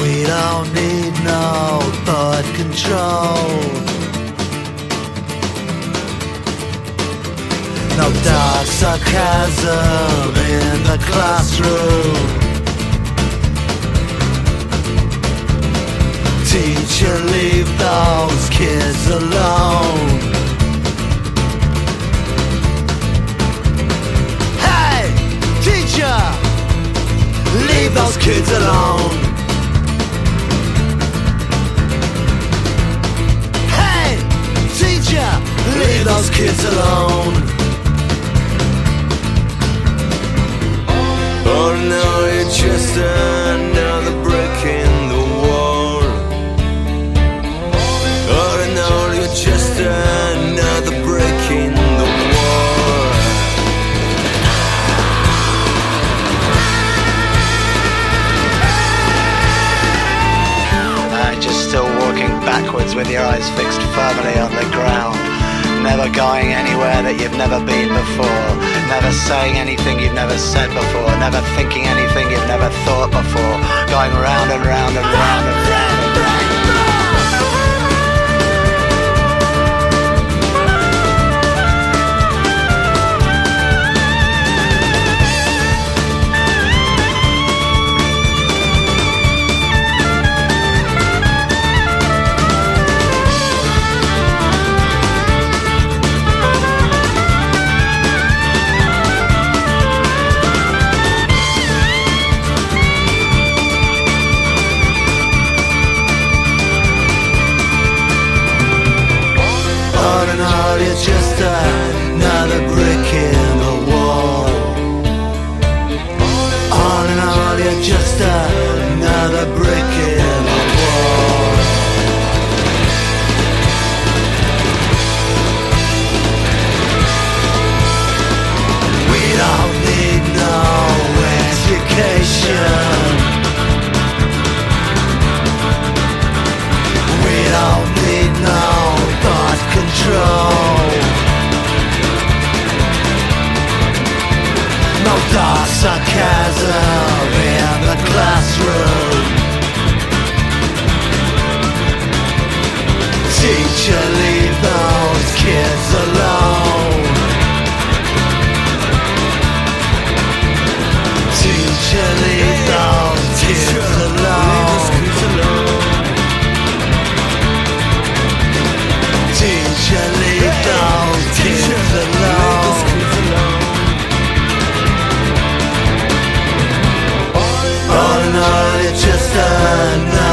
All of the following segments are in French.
We don't need no thought control. No dark sarcasm in the classroom. Teacher, leave those kids alone. Hey, teacher, leave those kids alone. Leave those kids alone. Oh no, you're just another brick in the wall. Oh no, you're just another break in the wall. Uh, just still walking backwards with your eyes fixed firmly on the ground. Never going anywhere that you've never been before. Never saying anything you've never said before. Never thinking anything you've never thought before. Going round and round and round and round. just another brick in the wall. You're just another brick in the wall. We don't need no education. We don't need no thought control. dark sarcasm in the classroom.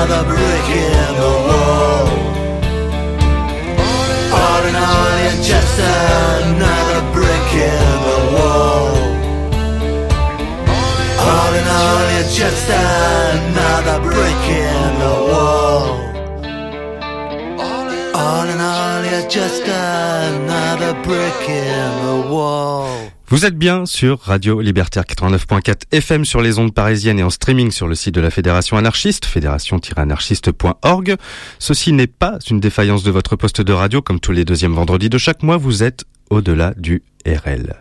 another brick in the wall. On and on, you're just another brick in the wall. On and on, you're just another brick in the wall. On and on, you're just another brick in the wall. Vous êtes bien sur Radio Libertaire 89.4 FM sur les ondes parisiennes et en streaming sur le site de la Fédération anarchiste, fédération-anarchiste.org. Ceci n'est pas une défaillance de votre poste de radio comme tous les deuxièmes vendredis de chaque mois, vous êtes au-delà du RL.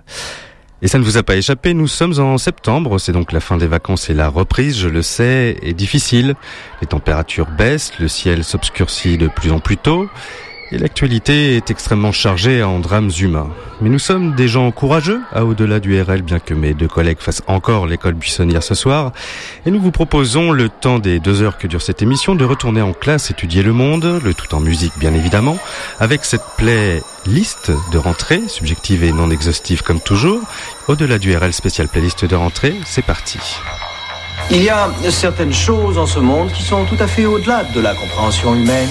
Et ça ne vous a pas échappé, nous sommes en septembre, c'est donc la fin des vacances et la reprise, je le sais, est difficile. Les températures baissent, le ciel s'obscurcit de plus en plus tôt. Et l'actualité est extrêmement chargée en drames humains. Mais nous sommes des gens courageux, à au-delà du RL, bien que mes deux collègues fassent encore l'école buissonnière ce soir. Et nous vous proposons, le temps des deux heures que dure cette émission, de retourner en classe étudier le monde, le tout en musique bien évidemment, avec cette playlist de rentrée, subjective et non exhaustive comme toujours. Au-delà du RL spécial playlist de rentrée, c'est parti. Il y a certaines choses en ce monde qui sont tout à fait au-delà de la compréhension humaine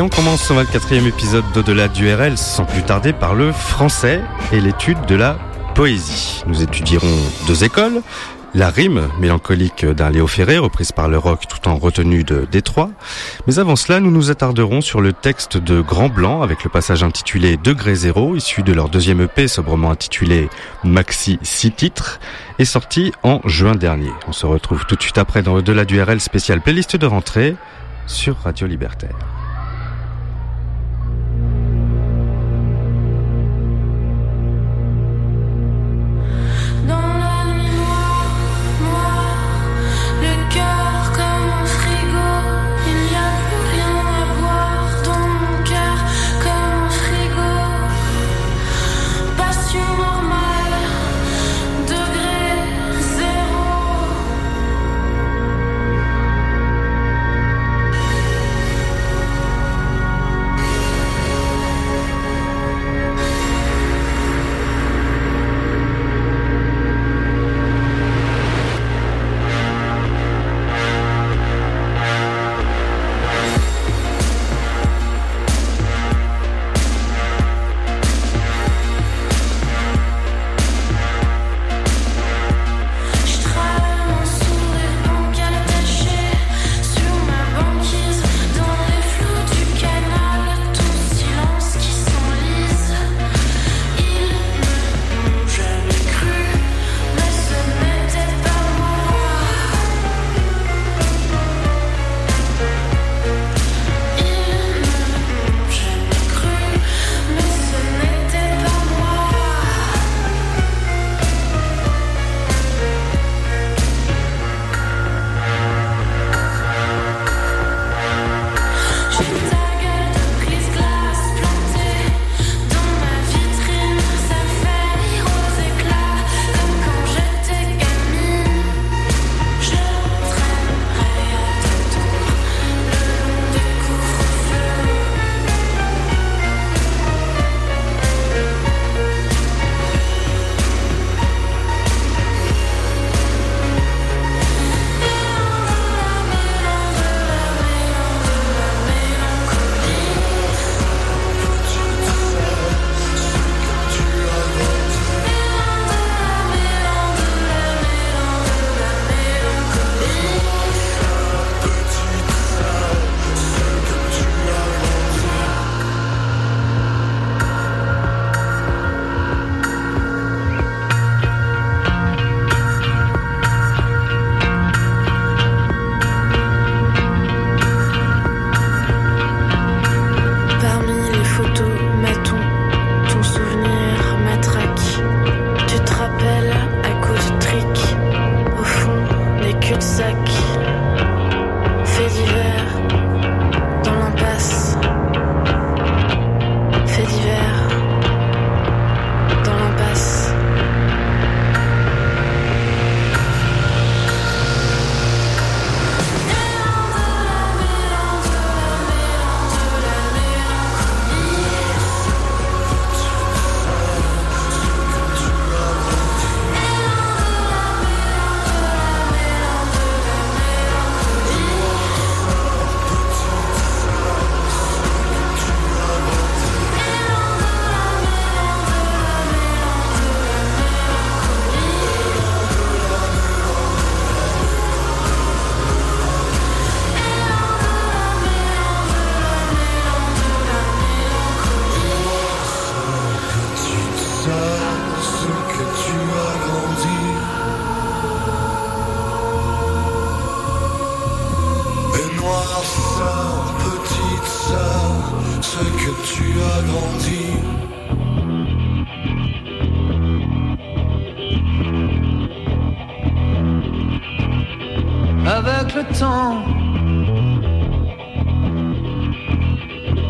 Et on commence ce 24e épisode d'Au-delà du RL sans plus tarder par le français et l'étude de la poésie. Nous étudierons deux écoles. La rime mélancolique d'un Léo Ferré, reprise par le rock tout en retenue de Détroit. Mais avant cela, nous nous attarderons sur le texte de Grand Blanc avec le passage intitulé Degré Zéro, issu de leur deuxième EP sobrement intitulé Maxi 6 titres, et sorti en juin dernier. On se retrouve tout de suite après dans Au-delà du RL spécial playlist de rentrée sur Radio Libertaire.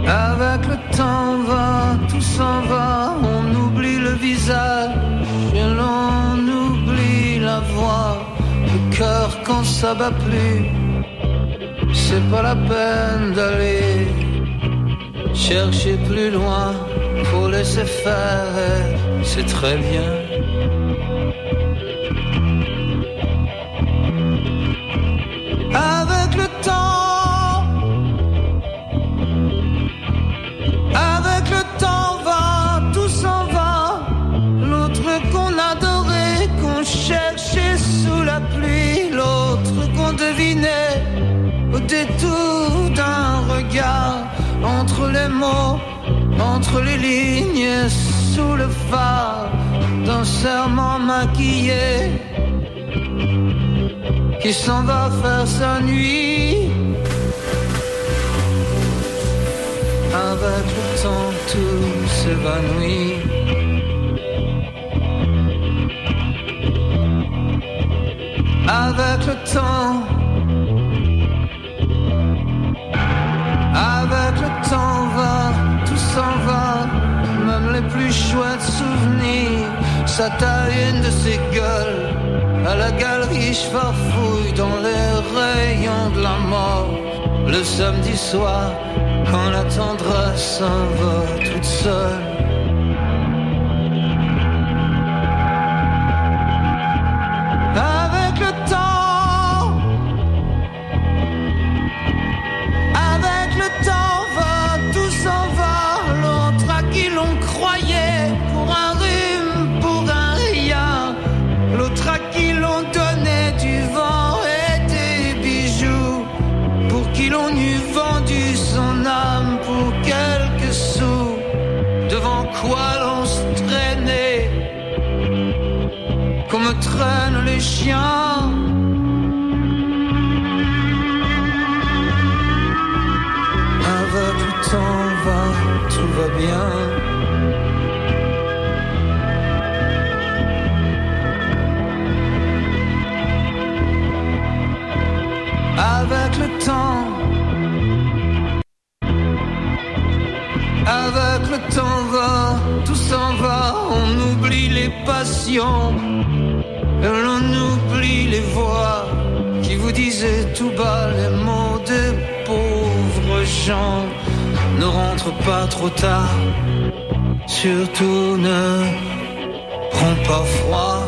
Avec le temps va, tout s'en va, on oublie le visage et l'on oublie la voix, le cœur quand ça bat plus. Entre les lignes, sous le phare d'un serment maquillé qui s'en va faire sa nuit. Avec le temps, tout s'évanouit. Avec le temps, avec le temps s'en va, même les plus chouettes souvenirs, ça taille une de ses gueules à la galerie, je farfouille dans les rayons de la mort. Le samedi soir, quand la tendresse s'en va toute seule. Traînent les chiens. Avec le temps va, tout va bien. Avec le temps, avec le temps va, tout s'en va, on oublie les passions, tout bas les mots des pauvres gens. Ne rentre pas trop tard, surtout ne prends pas froid.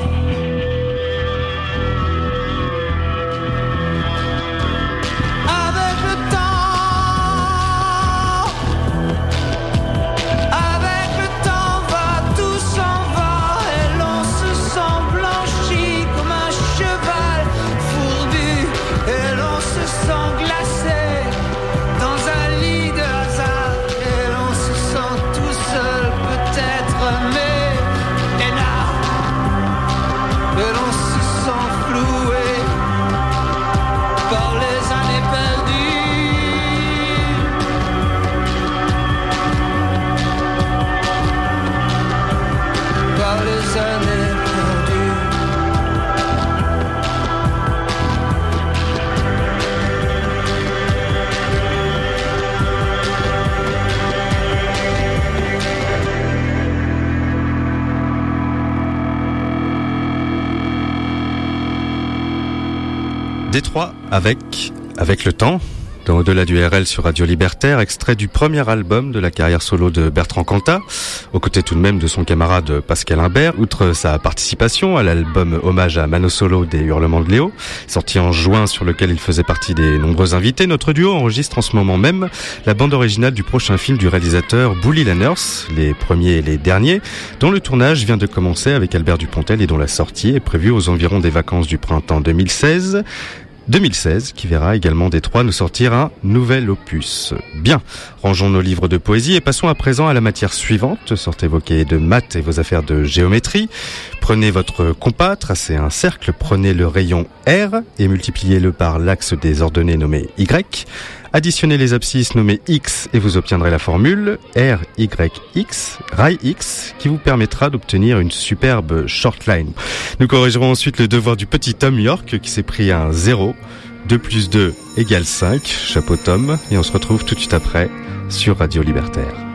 Avec le temps. Dans Au-delà du RL sur Radio Libertaire, extrait du premier album de la carrière solo de Bertrand Cantat, aux côtés tout de même de son camarade Pascal Imbert, outre sa participation à l'album Hommage à Mano Solo des Hurlements de Léo, sorti en juin sur lequel il faisait partie des nombreux invités, notre duo enregistre en ce moment même la bande originale du prochain film du réalisateur Bully Lanners, les premiers et les derniers, dont le tournage vient de commencer avec Albert Dupontel et dont la sortie est prévue aux environs des vacances du printemps 2016. 2016, qui verra également Détroit nous sortir un nouvel opus. Bien, rangeons nos livres de poésie et passons à présent à la matière suivante. Sortez vos cahiers de maths et vos affaires de géométrie. Prenez votre compas, tracez un cercle, prenez le rayon R et multipliez-le par l'axe des ordonnées nommé Y. Additionnez les abscisses nommées X et vous obtiendrez la formule RYX, rail X, qui vous permettra d'obtenir une superbe short line. Nous corrigerons ensuite le devoir du petit Tom York qui s'est pris un 0 2 plus 2 égale 5, chapeau Tom, et on se retrouve tout de suite après sur Radio Libertaire.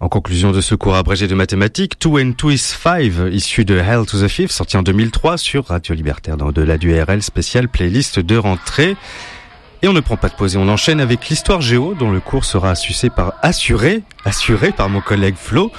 En conclusion de ce cours abrégé de mathématiques, Two and Two is Five, issu de Hell to the Fifth, sorti en 2003 sur Radio Libertaire dans Au-delà du RL spécial playlist de rentrée. Et on ne prend pas de pause et on enchaîne avec l'histoire géo dont le cours sera assuré par, assuré, assuré par mon collègue Flo,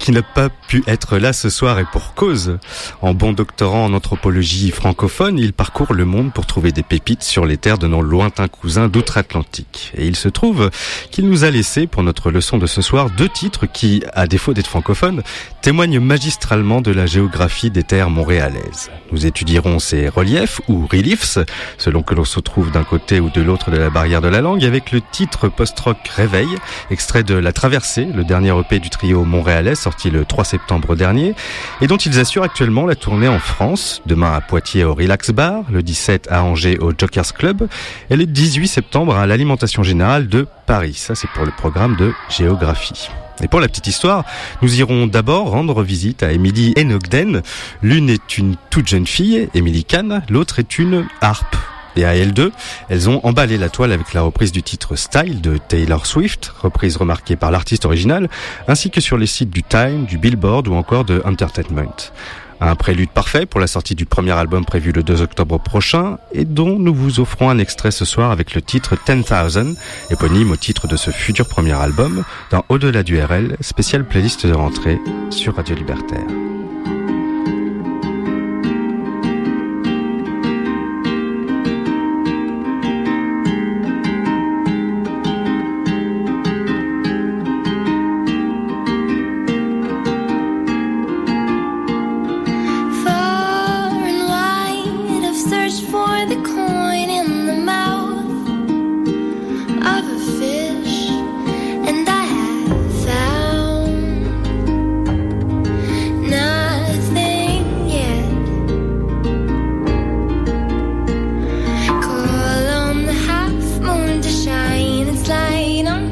qui n'a pas pu être là ce soir et pour cause. En bon doctorant en anthropologie francophone, il parcourt le monde pour trouver des pépites sur les terres de nos lointains cousins d'outre-Atlantique. Et il se trouve qu'il nous a laissé pour notre leçon de ce soir deux titres qui, à défaut d'être francophones, témoignent magistralement de la géographie des terres montréalaises. Nous étudierons ces reliefs ou reliefs, selon que l'on se trouve d'un côté ou de l'autre de la barrière de la langue, avec le titre post-rock Réveil, extrait de La Traversée, le dernier EP du trio montréalais sorti le 3 septembre dernier, et dont ils assurent actuellement la tournée en France, demain à Poitiers au Relax Bar, le 17 à Angers au Jokers Club, et le 18 septembre à l'Alimentation Générale de Paris. Ça, c'est pour le programme de géographie. Et pour la petite histoire, nous irons d'abord rendre visite à Emily Enogden. L'une est une toute jeune fille, Emily Kahn, l'autre est une harpe. Et à elles deux, elles ont emballé la toile avec la reprise du titre Style de Taylor Swift, reprise remarquée par l'artiste original, ainsi que sur les sites du Time, du Billboard ou encore de Entertainment. Un prélude parfait pour la sortie du premier album prévu le 2 octobre prochain et dont nous vous offrons un extrait ce soir avec le titre 10,000, éponyme au titre de ce futur premier album, dans Au-delà du RL, spécial playlist de rentrée sur Radio Libertaire. Argentina.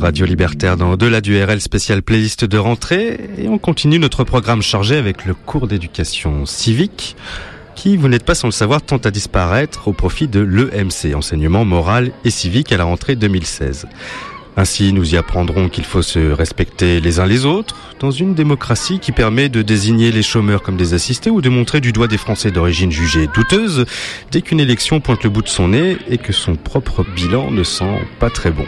Radio Libertaire dans Au-delà du RL spécial playlist de rentrée et on continue notre programme chargé avec le cours d'éducation civique qui, vous n'êtes pas sans le savoir, tente à disparaître au profit de l'EMC, enseignement moral et civique à la rentrée 2016. Ainsi, nous y apprendrons qu'il faut se respecter les uns les autres dans une démocratie qui permet de désigner les chômeurs comme des assistés ou de montrer du doigt des Français d'origine jugée douteuse dès qu'une élection pointe le bout de son nez et que son propre bilan ne sent pas très bon.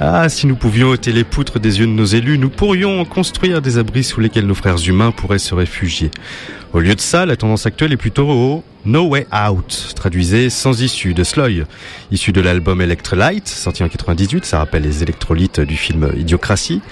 Ah, si nous pouvions ôter les poutres des yeux de nos élus, nous pourrions construire des abris sous lesquels nos frères humains pourraient se réfugier. Au lieu de ça, la tendance actuelle est plutôt au No Way Out, traduisé sans issue de Sloy, issu de l'album Electrolyte, sorti en 98, ça rappelle les électrolytes du film Idiocratie.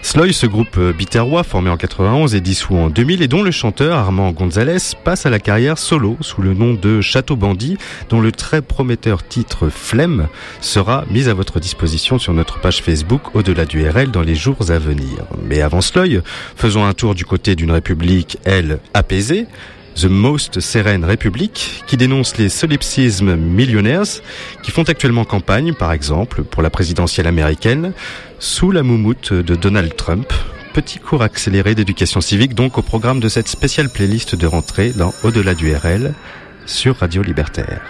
Sloy, ce groupe biterrois formé en 91 et dissous en 2000 et dont le chanteur Armand Gonzalez passe à la carrière solo sous le nom de Château Bandit, dont le très prometteur titre Flemme sera mis à votre disposition sur notre page Facebook au-delà du RL dans les jours à venir. Mais avant Sloy, faisons un tour du côté d'une république, elle, apaisée The Most Serene Republic, qui dénonce les solipsismes millionnaires qui font actuellement campagne, par exemple, pour la présidentielle américaine, sous la moumoute de Donald Trump. Petit cours accéléré d'éducation civique donc au programme de cette spéciale playlist de rentrée dans Au-delà du RL sur Radio Libertaire.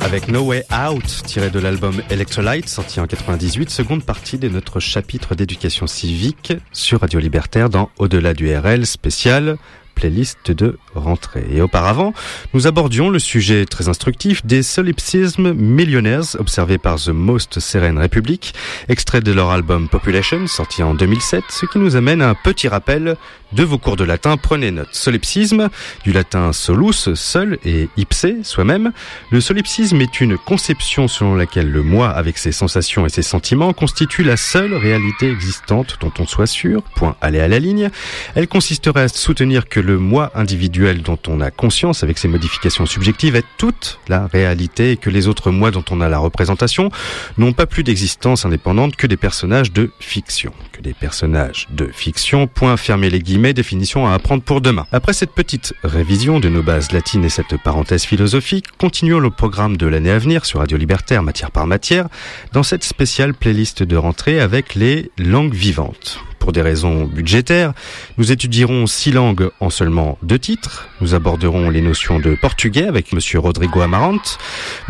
Avec No Way Out, tiré de l'album Electrolyte, sorti en 98, seconde partie de notre chapitre d'éducation civique sur Radio Libertaire dans Au-delà du RL spécial playlist de rentrée. Et auparavant, nous abordions le sujet très instructif des solipsismes millionnaires observés par The Most Serene Republic, extrait de leur album Population, sorti en 2007, ce qui nous amène à un petit rappel de vos cours de latin. Prenez note. Solipsisme, du latin solus, seul, et ipse, soi-même. Le solipsisme est une conception selon laquelle le moi, avec ses sensations et ses sentiments, constitue la seule réalité existante dont on soit sûr. Point aller à la ligne. Elle consisterait à soutenir que le moi individuel dont on a conscience avec ses modifications subjectives est toute la réalité et que les autres moi dont on a la représentation n'ont pas plus d'existence indépendante que des personnages de fiction. Que des personnages de fiction, point fermer les guillemets, définition à apprendre pour demain. Après cette petite révision de nos bases latines et cette parenthèse philosophique, continuons le programme de l'année à venir sur Radio Libertaire matière par matière dans cette spéciale playlist de rentrée avec les langues vivantes pour des raisons budgétaires. Nous étudierons six langues en seulement deux titres. Nous aborderons les notions de portugais avec monsieur Rodrigo Amarante.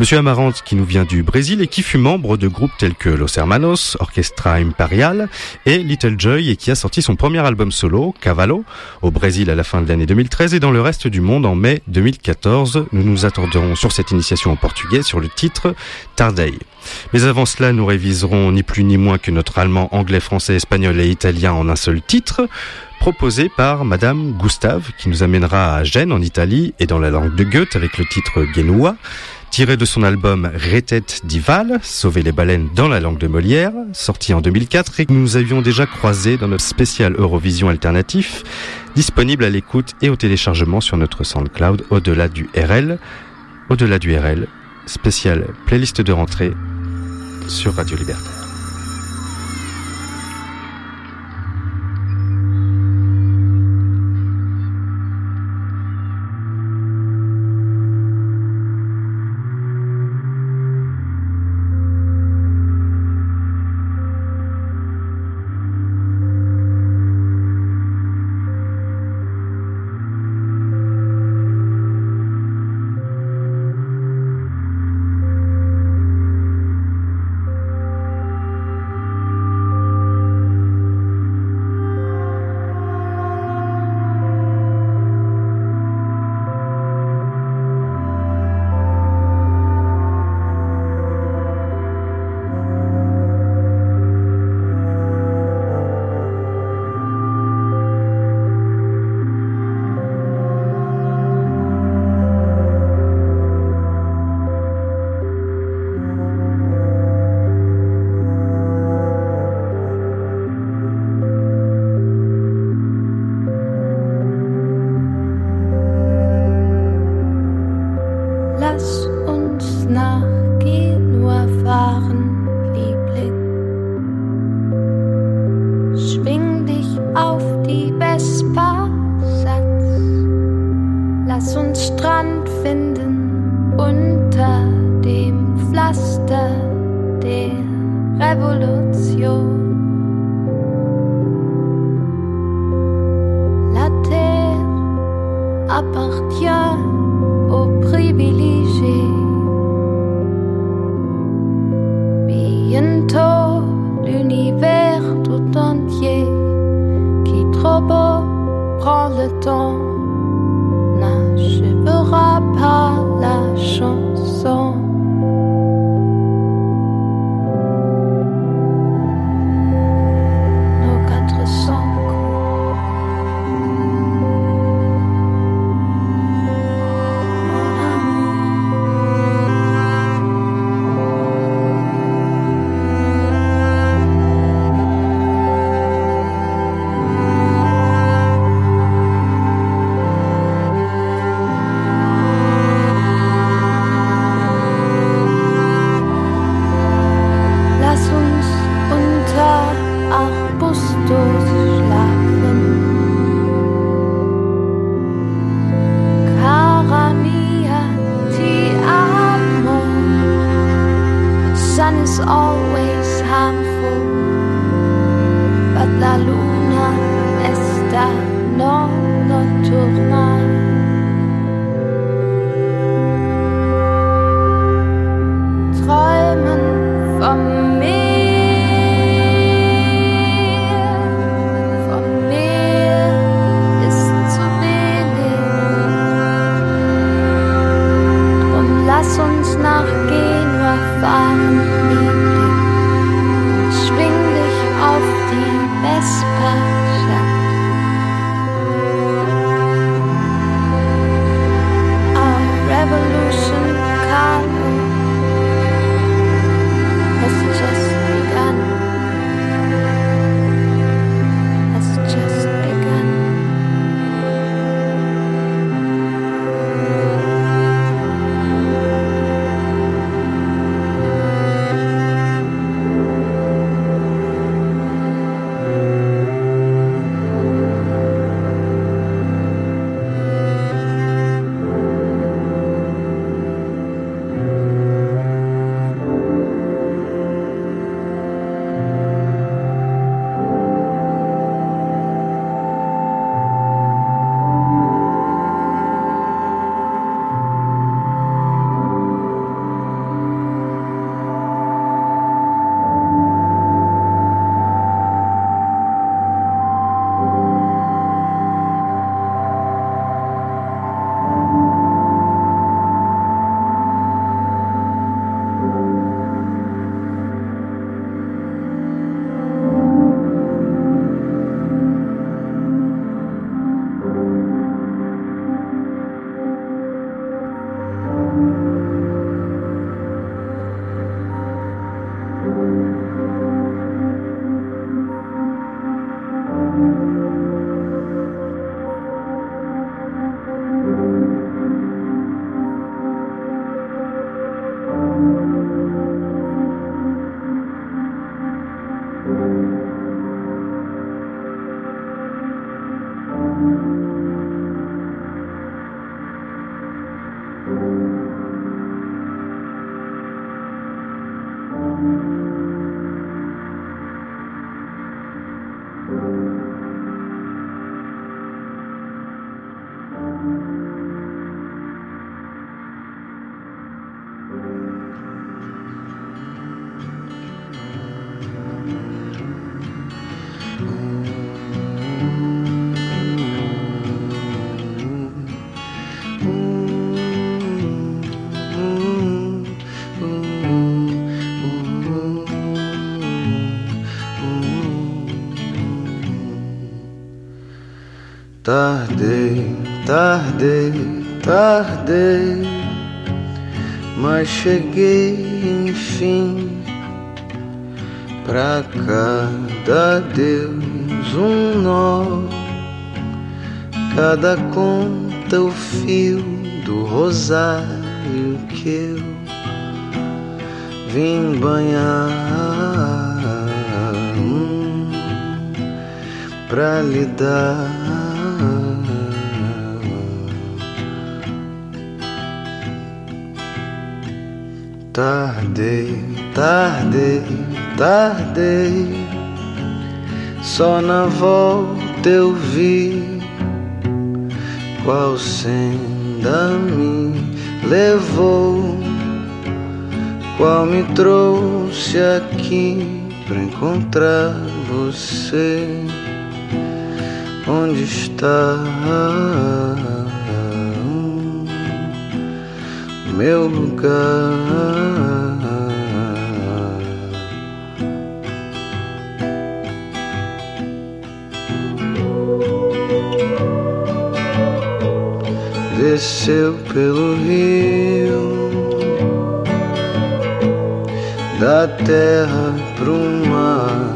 Monsieur Amarante qui nous vient du Brésil et qui fut membre de groupes tels que Los Hermanos, Orchestra Imperial et Little Joy et qui a sorti son premier album solo, Cavallo, au Brésil à la fin de l'année 2013 et dans le reste du monde en mai 2014. Nous nous attarderons sur cette initiation en portugais sur le titre Tardei. Mais avant cela, nous réviserons ni plus ni moins que notre allemand, anglais, français, espagnol et italien en un seul titre, proposé par Madame Gustave, qui nous amènera à Gênes en Italie et dans la langue de Goethe avec le titre Genua, tiré de son album Retet d'Ival, Sauver les baleines dans la langue de Molière, sorti en 2004 et que nous avions déjà croisé dans notre spécial Eurovision alternatif, disponible à l'écoute et au téléchargement sur notre SoundCloud au-delà du RL, au-delà du RL, spécial playlist de rentrée sur Radio Libertaire. aşık me trouxe aqui pra encontrar você. Onde está meu lugar? desceu pelo rio da terra pro mar.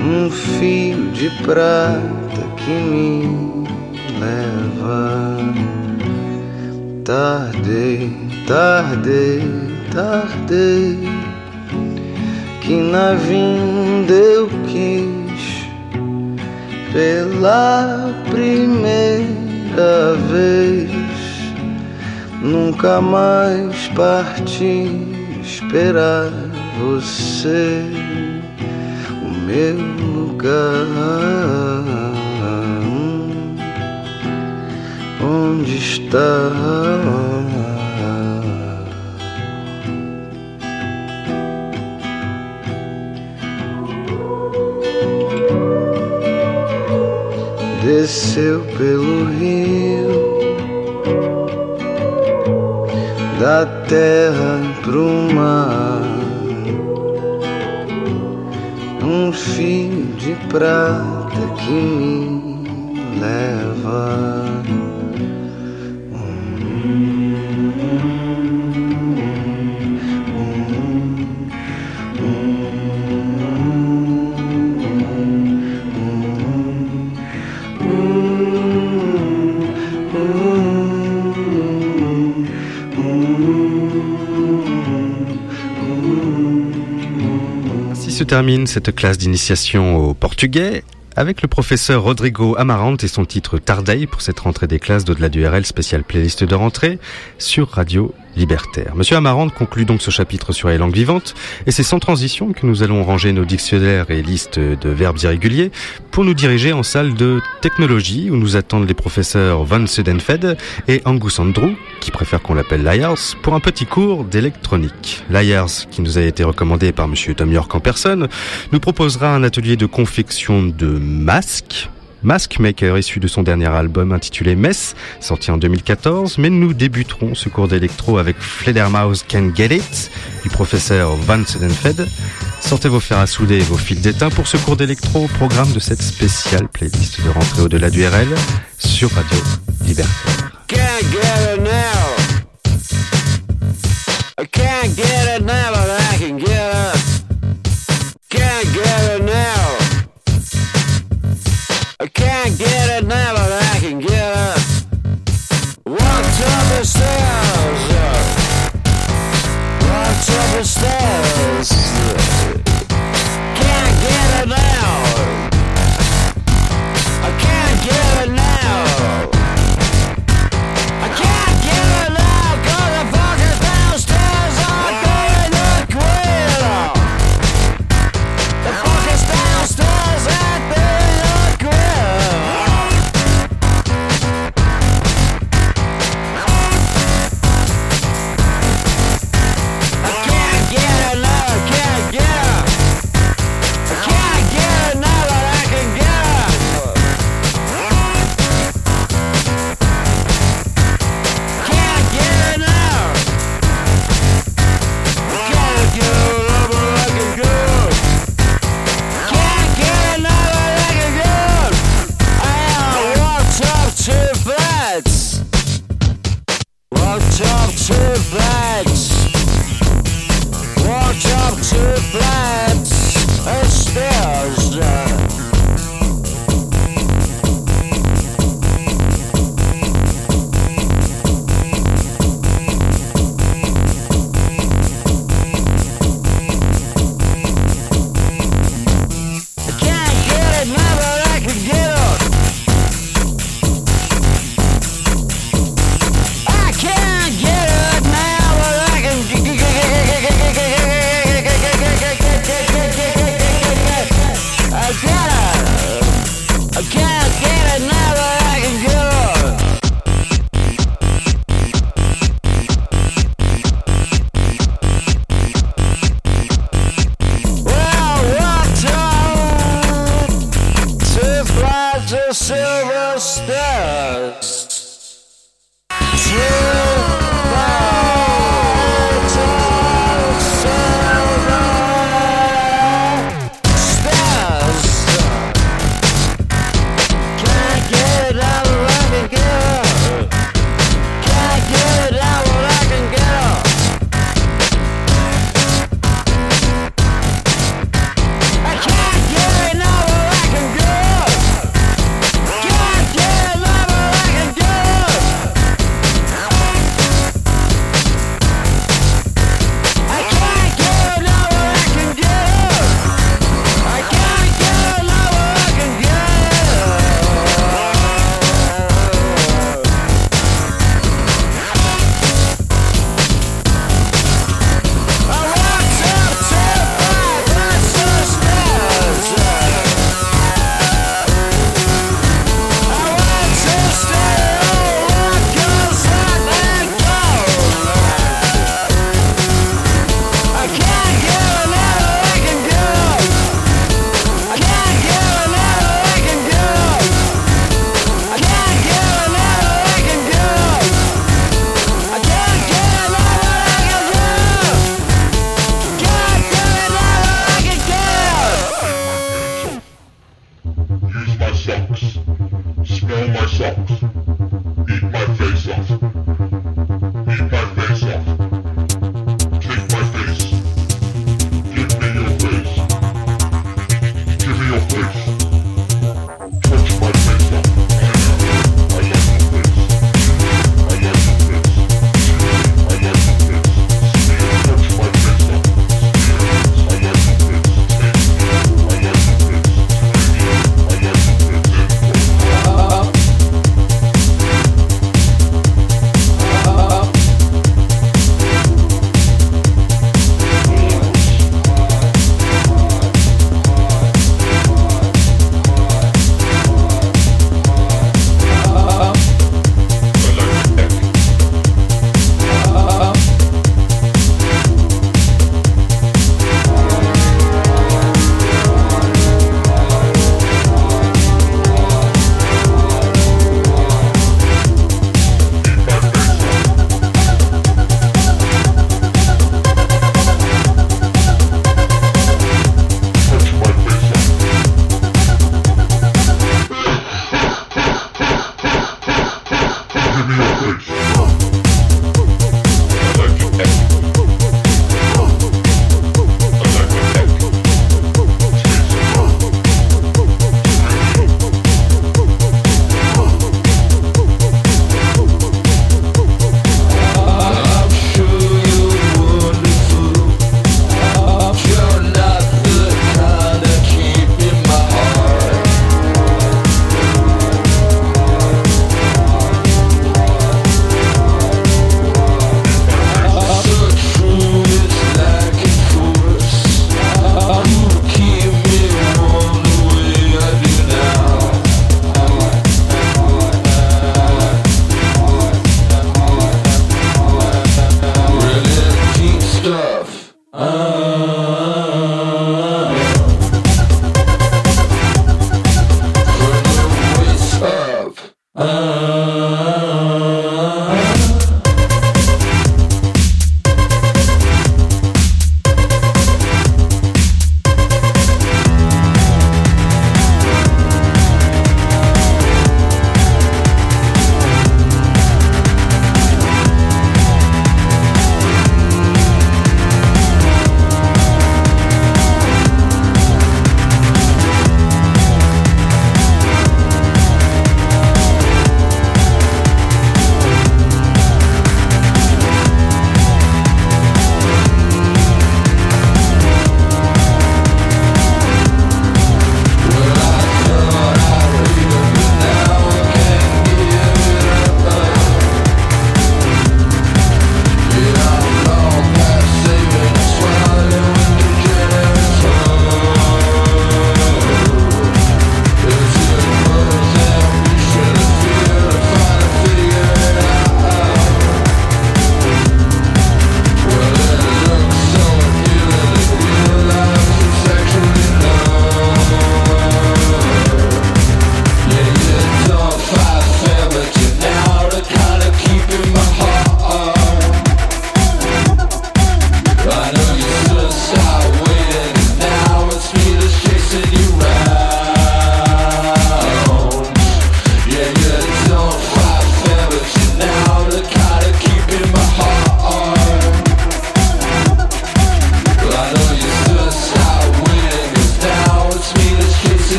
Um fio de prata que me leva. Tardei tardei tardei. Que na vinda eu quis pela primeira vez. Nunca mais parti esperar você, o meu lugar. Onde está? desceu pelo rio da terra pro mar. Um fio de prata que me termine cette classe d'initiation au portugais avec le professeur Rodrigo Amarante et son titre Tardei pour cette rentrée des classes d'au-delà du RL spécial playlist de rentrée sur Radio Libertaire. Monsieur Amarante conclut donc ce chapitre sur les langues vivantes et c'est sans transition que nous allons ranger nos dictionnaires et listes de verbes irréguliers pour nous diriger en salle de technologie où nous attendent les professeurs Van Sudenfed et Angus Andrew qui préfèrent qu'on l'appelle Lyars pour un petit cours d'électronique. Lyars qui nous a été recommandé par monsieur Tom York en personne nous proposera un atelier de confection de masques Maskmaker issu de son dernier album intitulé Mess, sorti en 2014, mais nous débuterons ce cours d'électro avec Fledermaus Can Get It du professeur Van Sedenfed. Sortez vos fers à souder et vos fils d'étain pour ce cours d'électro au programme de cette spéciale playlist de rentrée au-delà du RL sur Radio Libertaire. I can't get it now, but I can get it. Walked up the stairs. Walked up the stairs.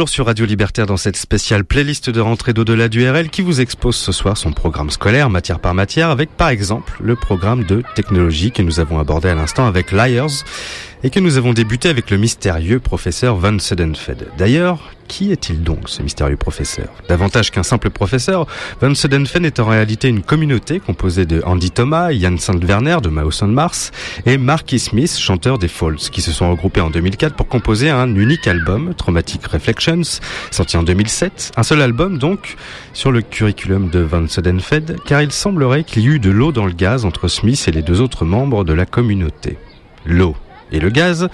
Toujours sur Radio Libertaire dans cette spéciale playlist de rentrée d'au-delà du RL qui vous expose ce soir son programme scolaire matière par matière avec par exemple le programme de technologie que nous avons abordé à l'instant avec Liars et que nous avons débuté avec le mystérieux professeur Van Sudenfeld. D'ailleurs, qui est-il donc, ce mystérieux professeur? Davantage qu'un simple professeur, Van Sudenfeld est en réalité une communauté composée de Andy Thomas, Jan Saint-Werner de Mouse on Mars et Marky Smith, chanteur des Falls, qui se sont regroupés en 2004 pour composer un unique album, Traumatic Reflections, sorti en 2007. Un seul album donc sur le curriculum de Van Sudenfeld, car il semblerait qu'il y eut de l'eau dans le gaz entre Smith et les deux autres membres de la communauté. L'eau et le gaz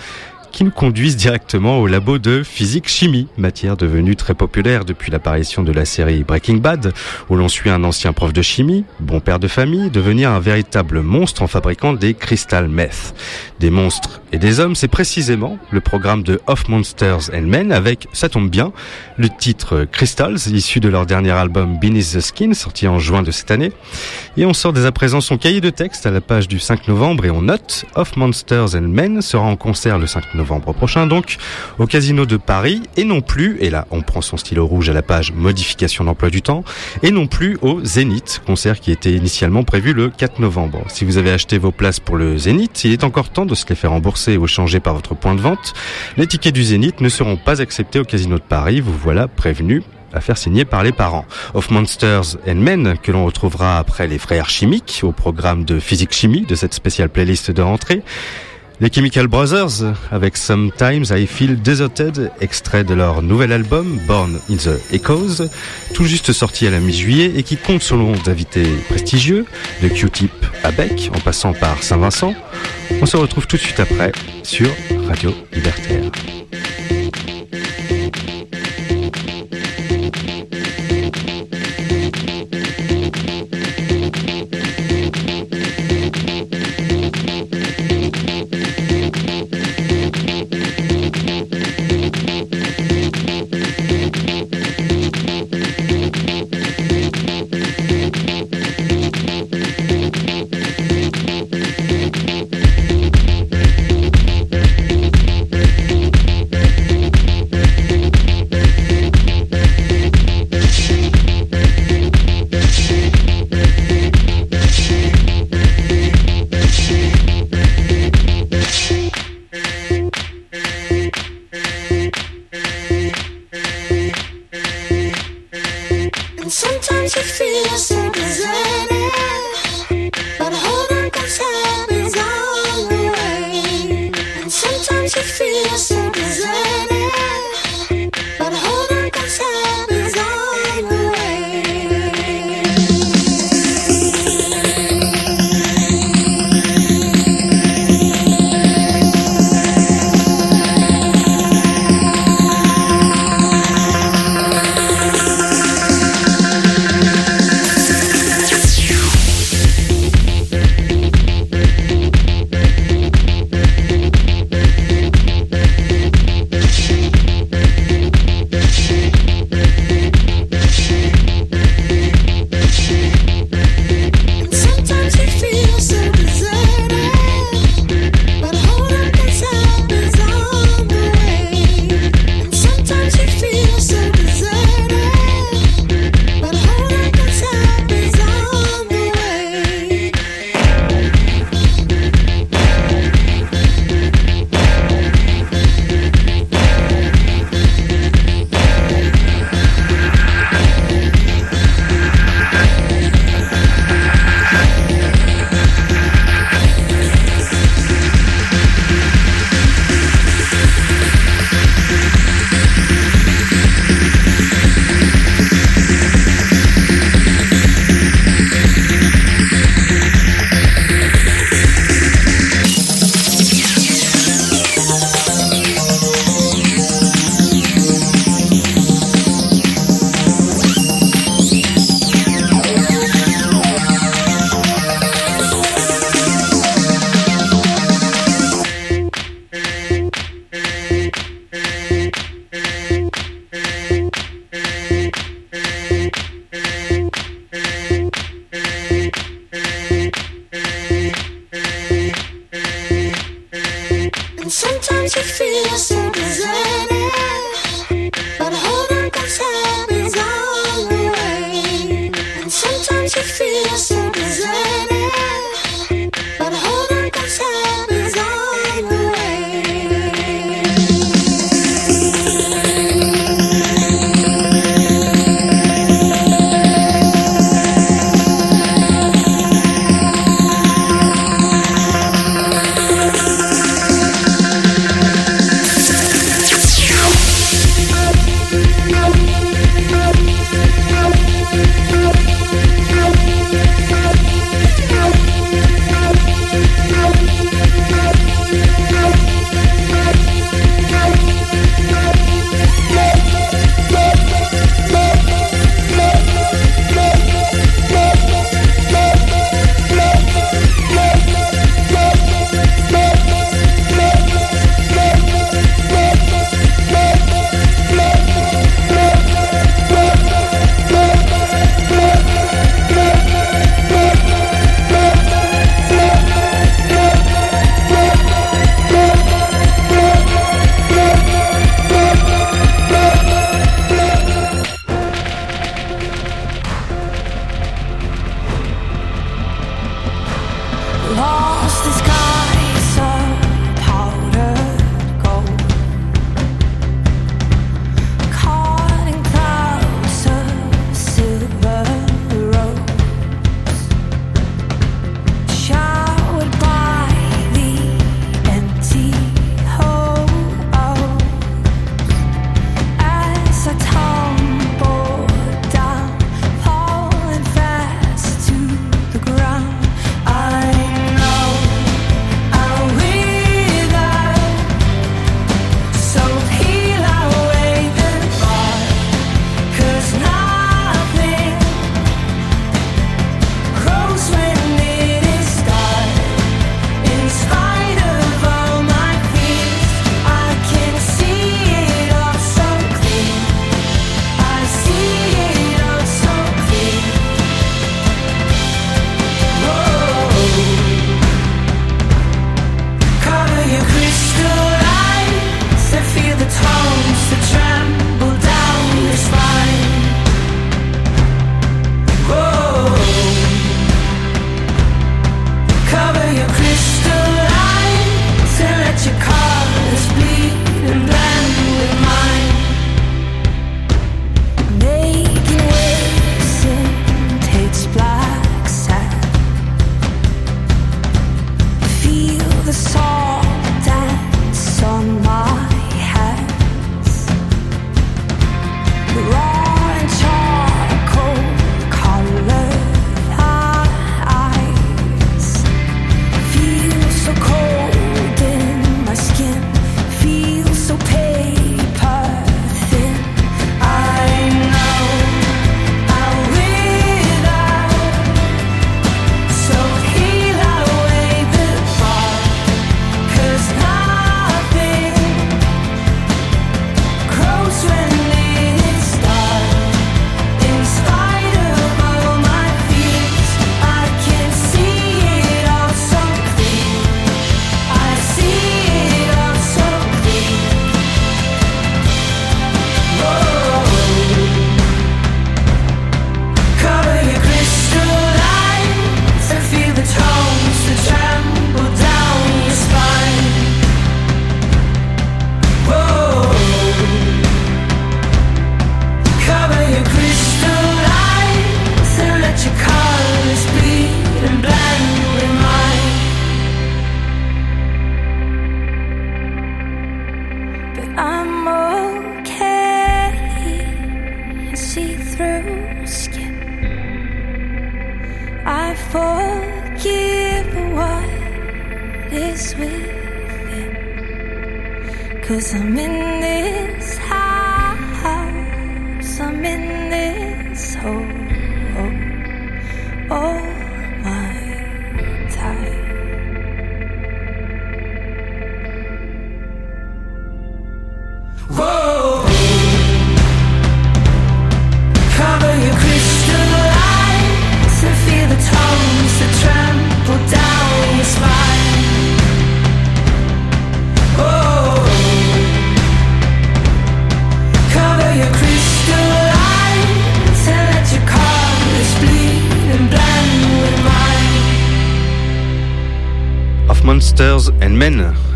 qui nous conduisent directement au labo de physique-chimie, matière devenue très populaire depuis l'apparition de la série Breaking Bad, où l'on suit un ancien prof de chimie, bon père de famille, devenir un véritable monstre en fabriquant des crystal meth. Des monstres et des hommes, c'est précisément le programme de Of Monsters and Men avec, ça tombe bien, le titre Crystals, issu de leur dernier album Beneath the Skin, sorti en juin de cette année. Et on sort dès à présent son cahier de texte à la page du 5 novembre et on note Of Monsters and Men sera en concert le 5 novembre prochain donc au Casino de Paris et non plus, et là on prend son stylo rouge à la page modification d'emploi du temps, et non plus au Zénith, concert qui était initialement prévu le 4 novembre. Si vous avez acheté vos places pour le Zénith, il est encore temps de se les faire rembourser ou changer par votre point de vente. Les tickets du Zénith ne seront pas acceptés au Casino de Paris, vous voilà prévenu à faire signer par les parents. Of Monsters and Men, que l'on retrouvera après les frères chimiques au programme de physique-chimie de cette spéciale playlist de rentrée. Les Chemical Brothers avec Sometimes I Feel Deserted, extrait de leur nouvel album Born in the Echoes, tout juste sorti à la mi-juillet et qui compte son lot d'invités prestigieux, de Q-Tip à Beck en passant par Saint-Vincent. On se retrouve tout de suite après sur Radio Libertaire.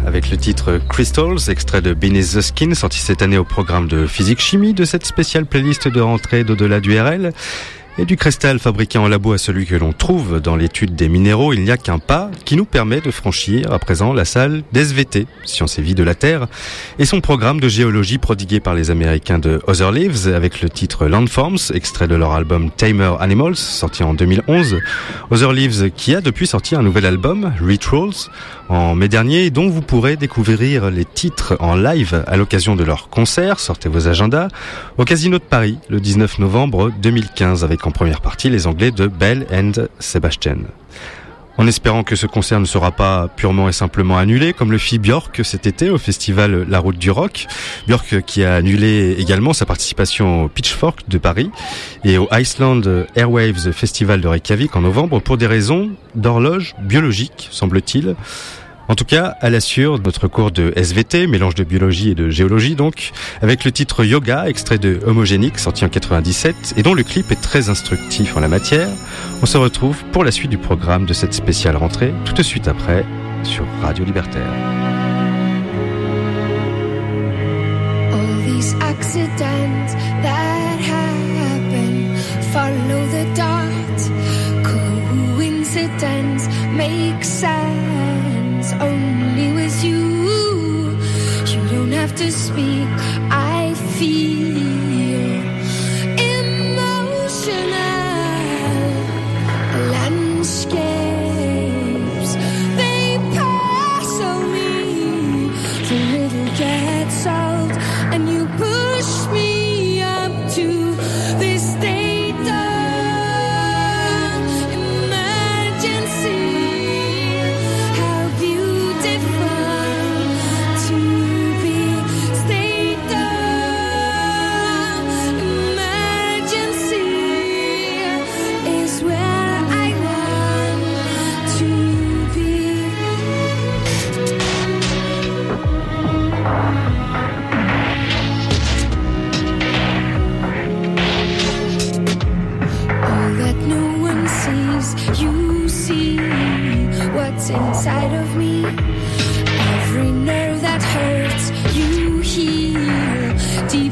Avec le titre Crystals, extrait de Beneath the Skin, sorti cette année au programme de physique-chimie de cette spéciale playlist de rentrée d'au-delà du RL. Et du cristal fabriqué en labo à celui que l'on trouve dans l'étude des minéraux, il n'y a qu'un pas qui nous permet de franchir à présent la salle d'SVT, Sciences et Vie de la Terre, et son programme de géologie prodigué par les Américains de Other Leaves avec le titre Landforms, extrait de leur album Tamer Animals, sorti en 2011. Other Leaves qui a depuis sorti un nouvel album, Rituals, en mai dernier, dont vous pourrez découvrir les titres en live à l'occasion de leur concert, sortez vos agendas, au Casino de Paris le 19 novembre 2015 en première partie les Anglais de Bell and Sebastian. En espérant que ce concert ne sera pas purement et simplement annulé, comme le fit Björk cet été au festival La Route du Rock. Björk qui a annulé également sa participation au Pitchfork de Paris et au Iceland Airwaves Festival de Reykjavik en novembre pour des raisons d'horloge biologique, semble-t-il. En tout cas, elle assure notre cours de SVT, mélange de biologie et de géologie donc, avec le titre Yoga, extrait de Homogénique, sorti en 97, et dont le clip est très instructif en la matière. On se retrouve pour la suite du programme de cette spéciale rentrée, tout de suite après, sur Radio Libertaire. Accidents that happen follow the. Coincidence sense only with you. You don't have to speak. I feel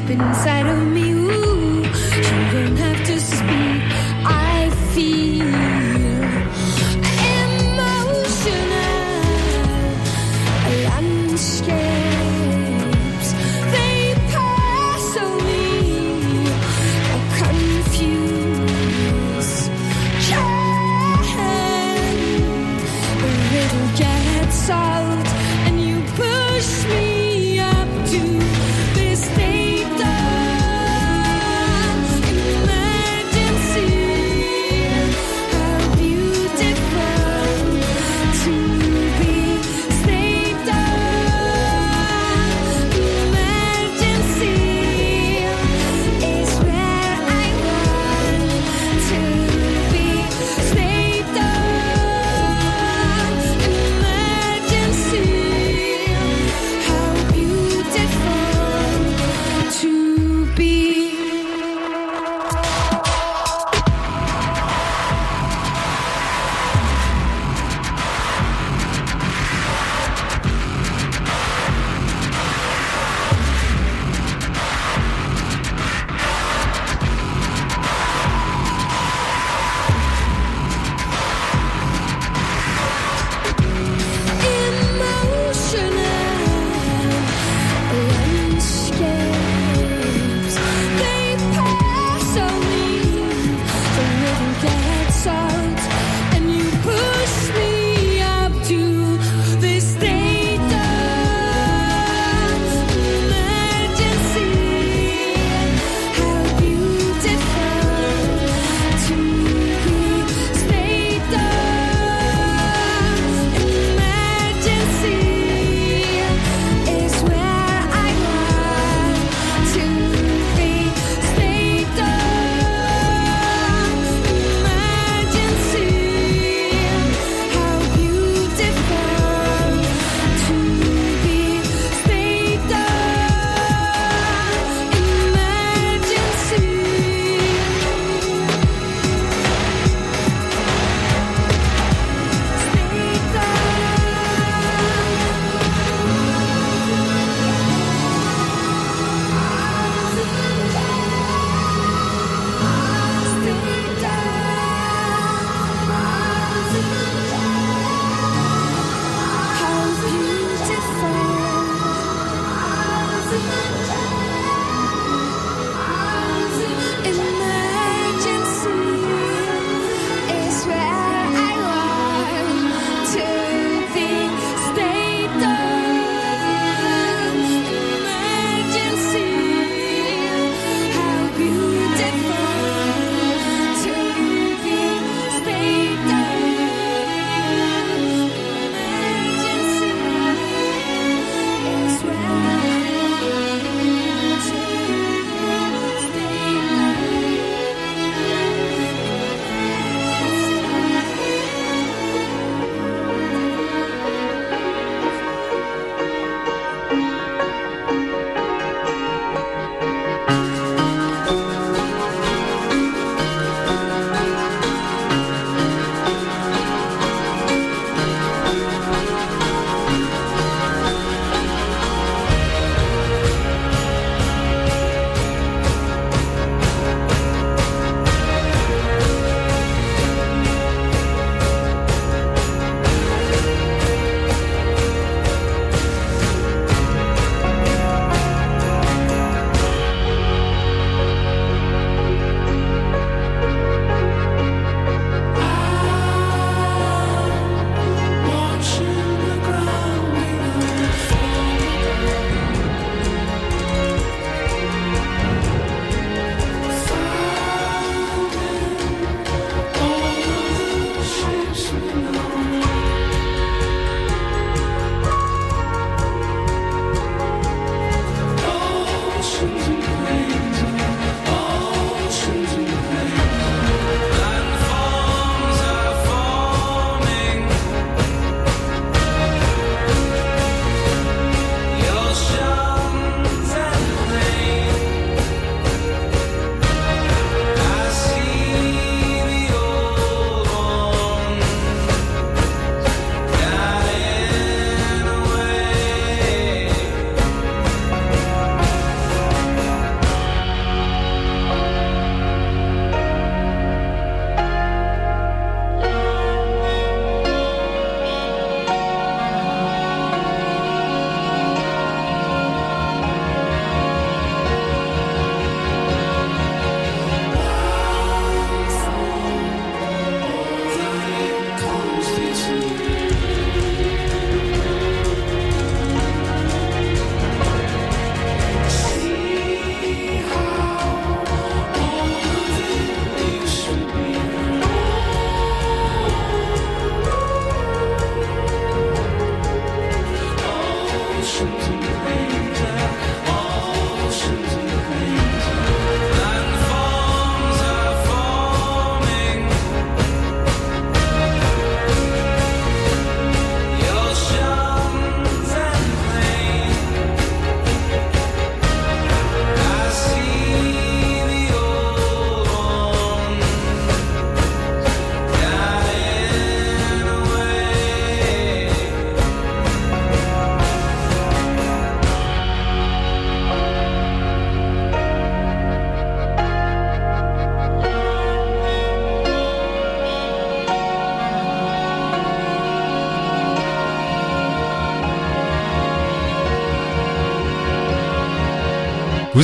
deep inside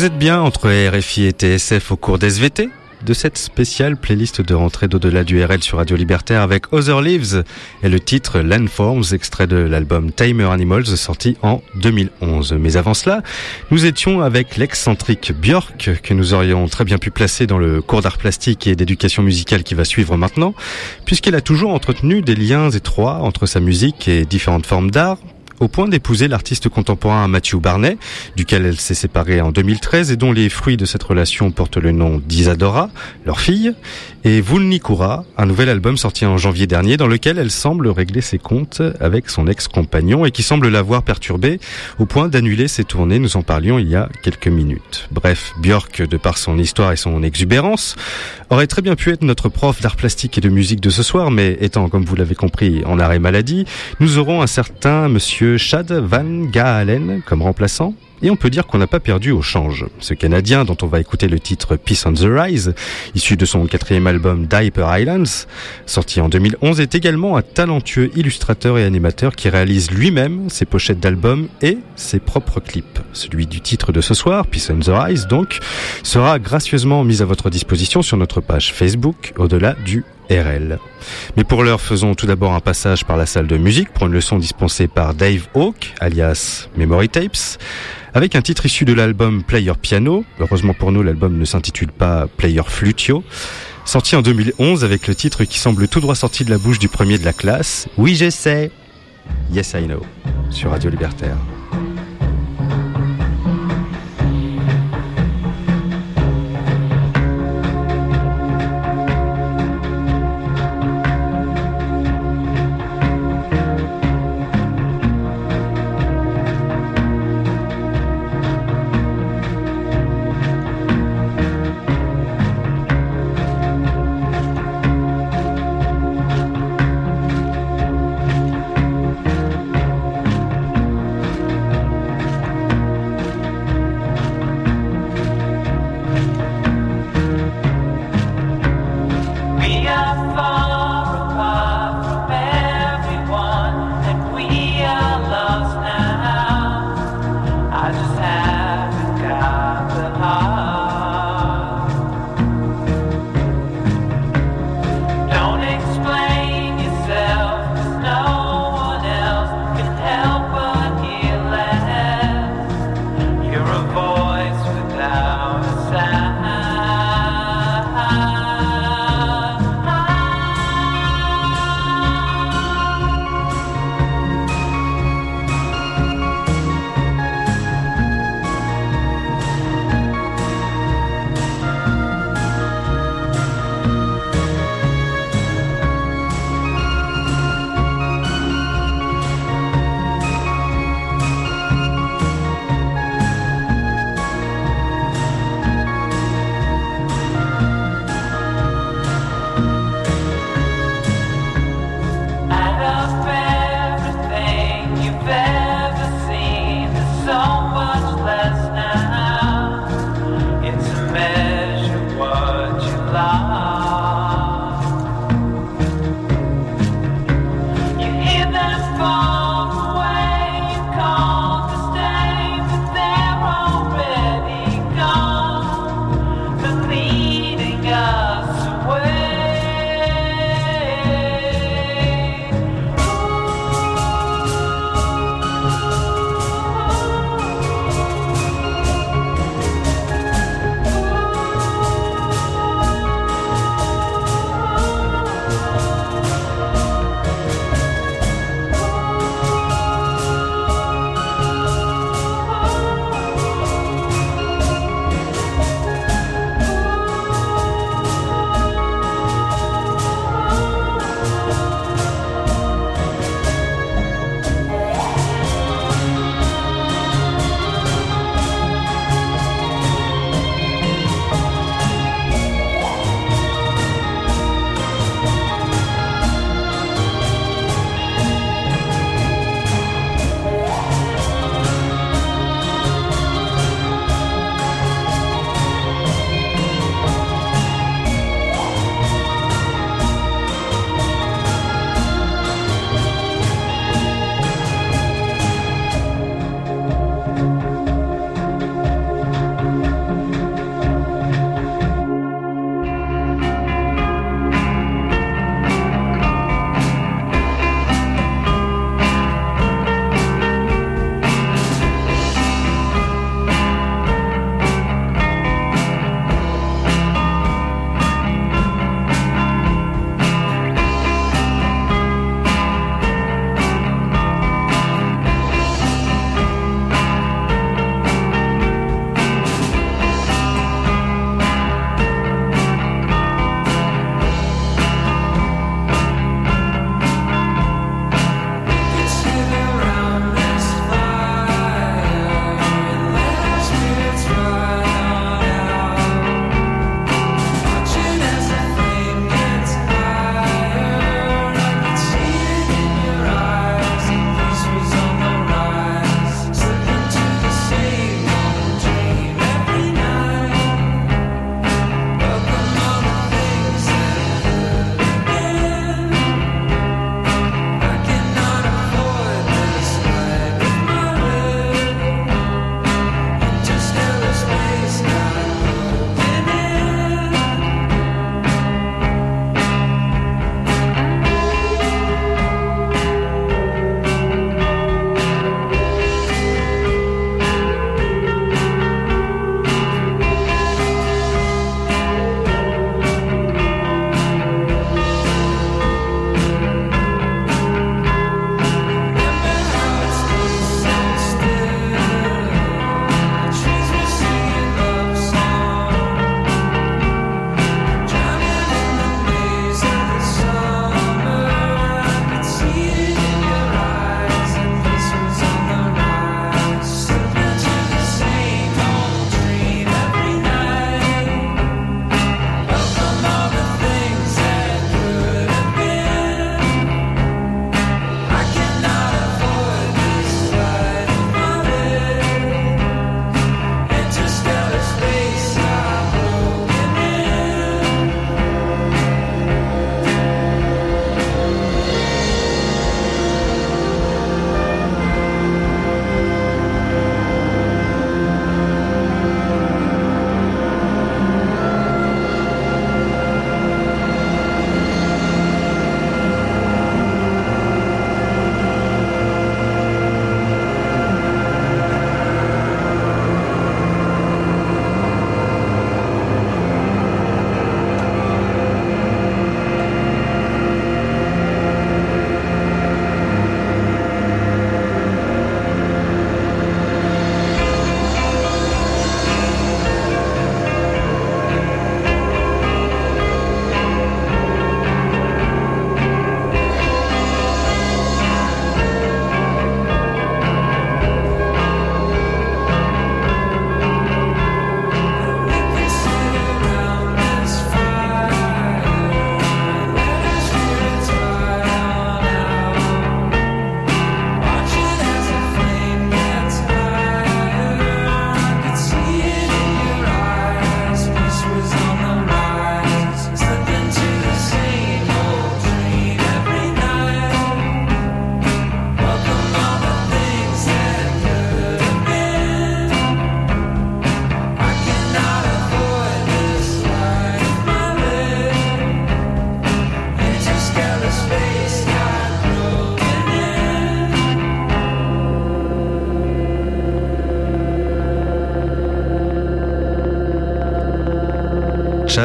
Vous êtes bien entre RFI et TSF au cours d'SVT de cette spéciale playlist de rentrée d'au-delà du RL sur Radio Libertaire avec Other Leaves et le titre Landforms, extrait de l'album Timer Animals sorti en 2011. Mais avant cela, nous étions avec l'excentrique Björk que nous aurions très bien pu placer dans le cours d'art plastique et d'éducation musicale qui va suivre maintenant, puisqu'elle a toujours entretenu des liens étroits entre sa musique et différentes formes d'art, au point d'épouser l'artiste contemporain Matthew Barney, duquel elle s'est séparée en 2013 et dont les fruits de cette relation portent le nom d'Isadora, leur fille, et Vulnikura, un nouvel album sorti en janvier dernier dans lequel elle semble régler ses comptes avec son ex-compagnon et qui semble l'avoir perturbé au point d'annuler ses tournées, nous en parlions il y a quelques minutes. Bref, Björk, de par son histoire et son exubérance, aurait très bien pu être notre prof d'art plastique et de musique de ce soir, mais étant, comme vous l'avez compris, en arrêt maladie, nous aurons un certain monsieur Chad Van Gaalen comme remplaçant. Et on peut dire qu'on n'a pas perdu au change. Ce Canadien, dont on va écouter le titre Peace on the Rise, issu de son quatrième album Diaper Islands, sorti en 2011, est également un talentueux illustrateur et animateur qui réalise lui-même ses pochettes d'albums et ses propres clips. Celui du titre de ce soir, Peace on the Rise, donc, sera gracieusement mis à votre disposition sur notre page Facebook, au-delà du RL. Mais pour l'heure, faisons tout d'abord un passage par la salle de musique pour une leçon dispensée par Dave Hawk, alias Memory Tapes, avec un titre issu de l'album Player Piano. Heureusement pour nous, l'album ne s'intitule pas Player Flutio. Sorti en 2011 avec le titre qui semble tout droit sorti de la bouche du premier de la classe. Oui, je sais. Yes, I know. Sur Radio Libertaire.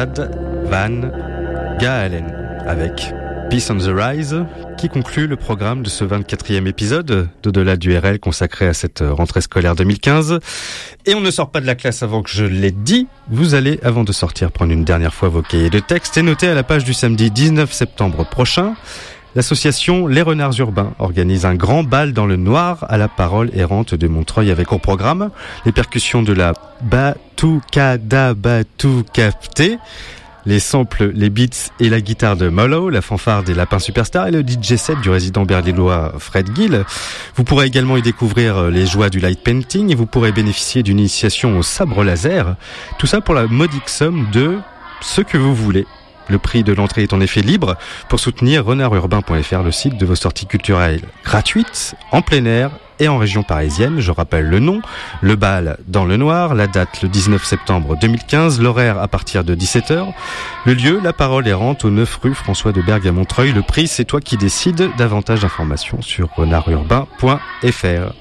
Van Gaalen avec Peace on the Rise qui conclut le programme de ce 24e épisode d'au-delà du RL consacré à cette rentrée scolaire 2015. Et on ne sort pas de la classe avant que je l'ai dit. Vous allez, avant de sortir, prendre une dernière fois vos cahiers de texte et noter à la page du samedi 19 septembre prochain L'association Les Renards Urbains organise un grand bal dans le noir à la parole errante de Montreuil avec au programme les percussions de la Batucada Batucapté, les samples, les beats et la guitare de Mollo, la fanfare des Lapins Superstars et le DJ set du résident berlinois Fred Gill. Vous pourrez également y découvrir les joies du light painting et vous pourrez bénéficier d'une initiation au sabre laser. Tout ça pour la modique somme de ce que vous voulez. Le prix de l'entrée est en effet libre pour soutenir renardurbain.fr, le site de vos sorties culturelles gratuites, en plein air et en région parisienne. Je rappelle le nom, le bal dans le noir, la date le 19 septembre 2015, l'horaire à partir de 17h, le lieu, la parole errante au 9 rue François de Bergue à Montreuil. Le prix, c'est toi qui décides. Davantage d'informations sur renardurbain.fr.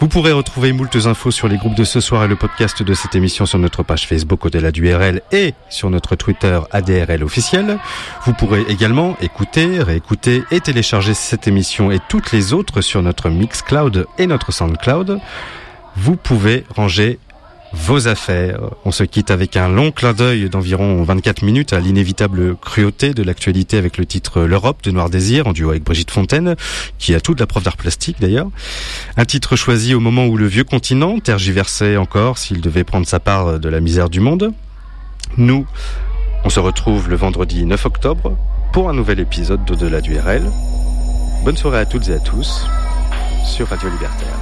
Vous pourrez retrouver moultes infos sur les groupes de ce soir et le podcast de cette émission sur notre page Facebook au-delà du RL et sur notre Twitter ADRL officiel. Vous pourrez également écouter, réécouter et télécharger cette émission et toutes les autres sur notre Mixcloud et notre Soundcloud. Vous pouvez ranger vos affaires. On se quitte avec un long clin d'œil d'environ 24 minutes à l'inévitable cruauté de l'actualité avec le titre L'Europe de Noir Désir en duo avec Brigitte Fontaine, qui a toute la preuve d'art plastique d'ailleurs. Un titre choisi au moment où le vieux continent tergiversait encore s'il devait prendre sa part de la misère du monde. Nous, on se retrouve le vendredi 9 octobre pour un nouvel épisode d'Au-delà du RL. Bonne soirée à toutes et à tous sur Radio Libertaire.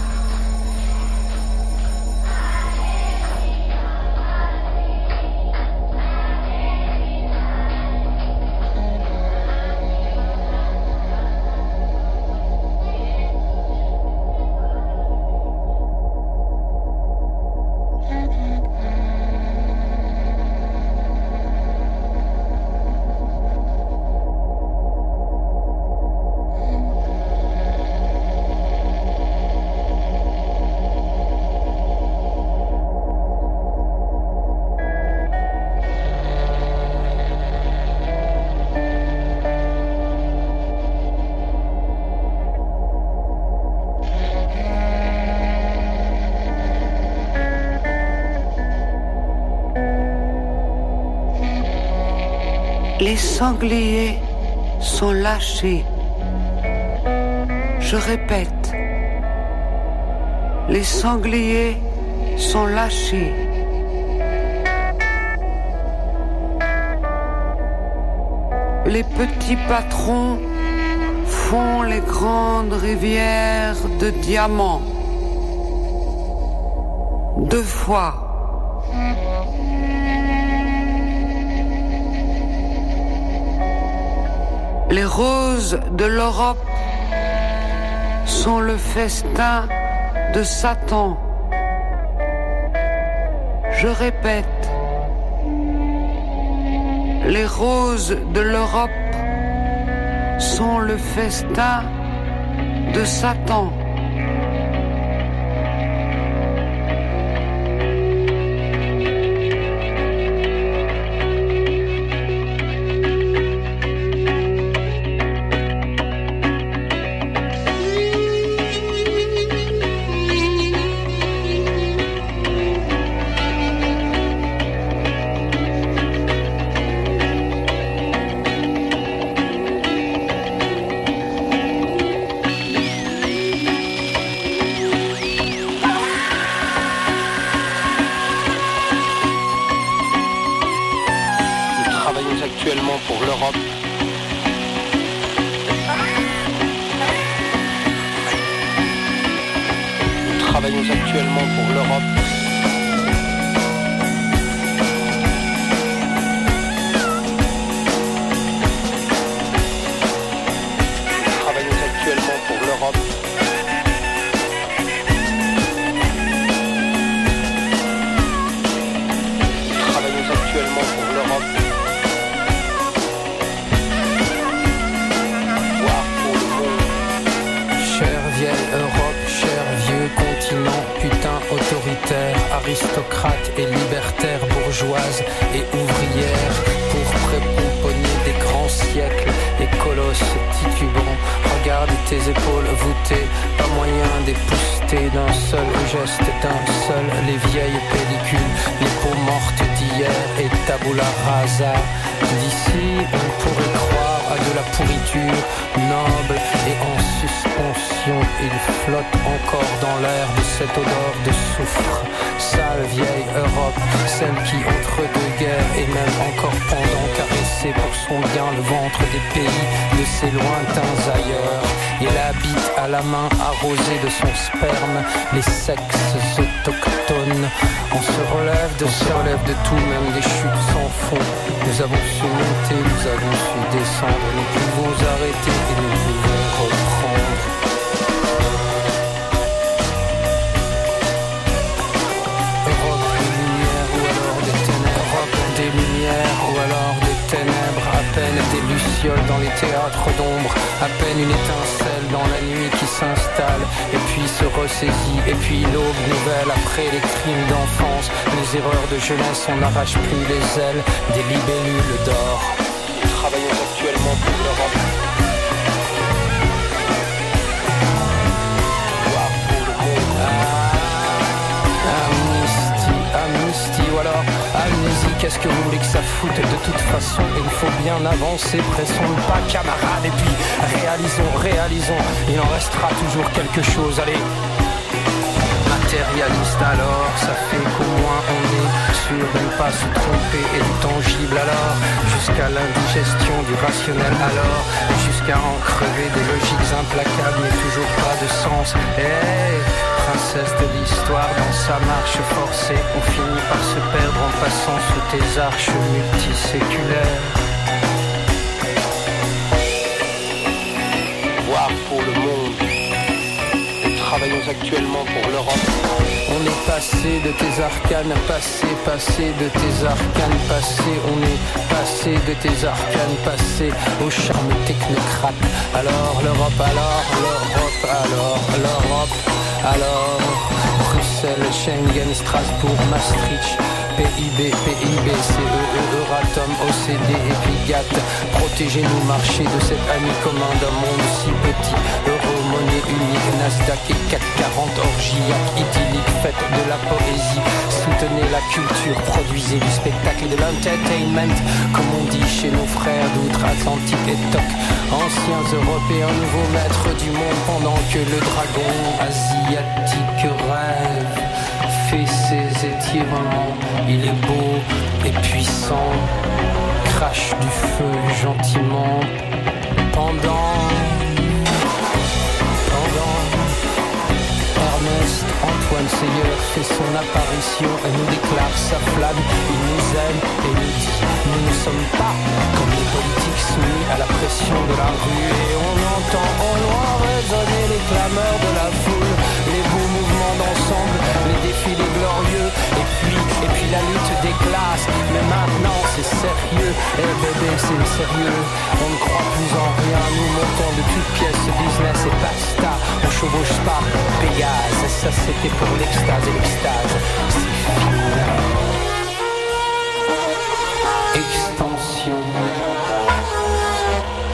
Sangliers sont lâchés. Je répète, les sangliers sont lâchés. Les petits patrons font les grandes rivières de diamants. Deux fois. Les roses de l'Europe sont le festin de Satan. Je répète, les roses de l'Europe sont le festin de Satan. Protégez-nous, marché de cet ami commun d'un monde si petit. Euro, monnaie unique, Nasdaq et 440, orgiaque, idyllique, faites de la poésie. Soutenez la culture, produisez du spectacle et de l'entertainment. Comme on dit chez nos frères d'outre-Atlantique et TOC. Anciens Européens, nouveaux maîtres du monde pendant que le dragon asiatique rêve fait ses étirements. Il est beau et puissant, crache du feu gentiment pendant. Pendant. Ernest Antoine Seyeur fait son apparition et nous déclare sa flamme. Il nous aime et nous dit Nous ne sommes pas comme les politiques soumis à la pression de la rue. Et on entend au loin résonner les clameurs de la foule, les beaux mouvements d'ensemble, les défilés glorieux. Et puis, et puis la lutte des classes. Mais maintenant c'est sérieux. Eh bébé, c'est sérieux. On ne croit plus en rien. Nous montons de toutes pièces business et basta. On chevauche pas Pégase. Ça c'était pour l'extase et l'extase. C'est fini. Extension.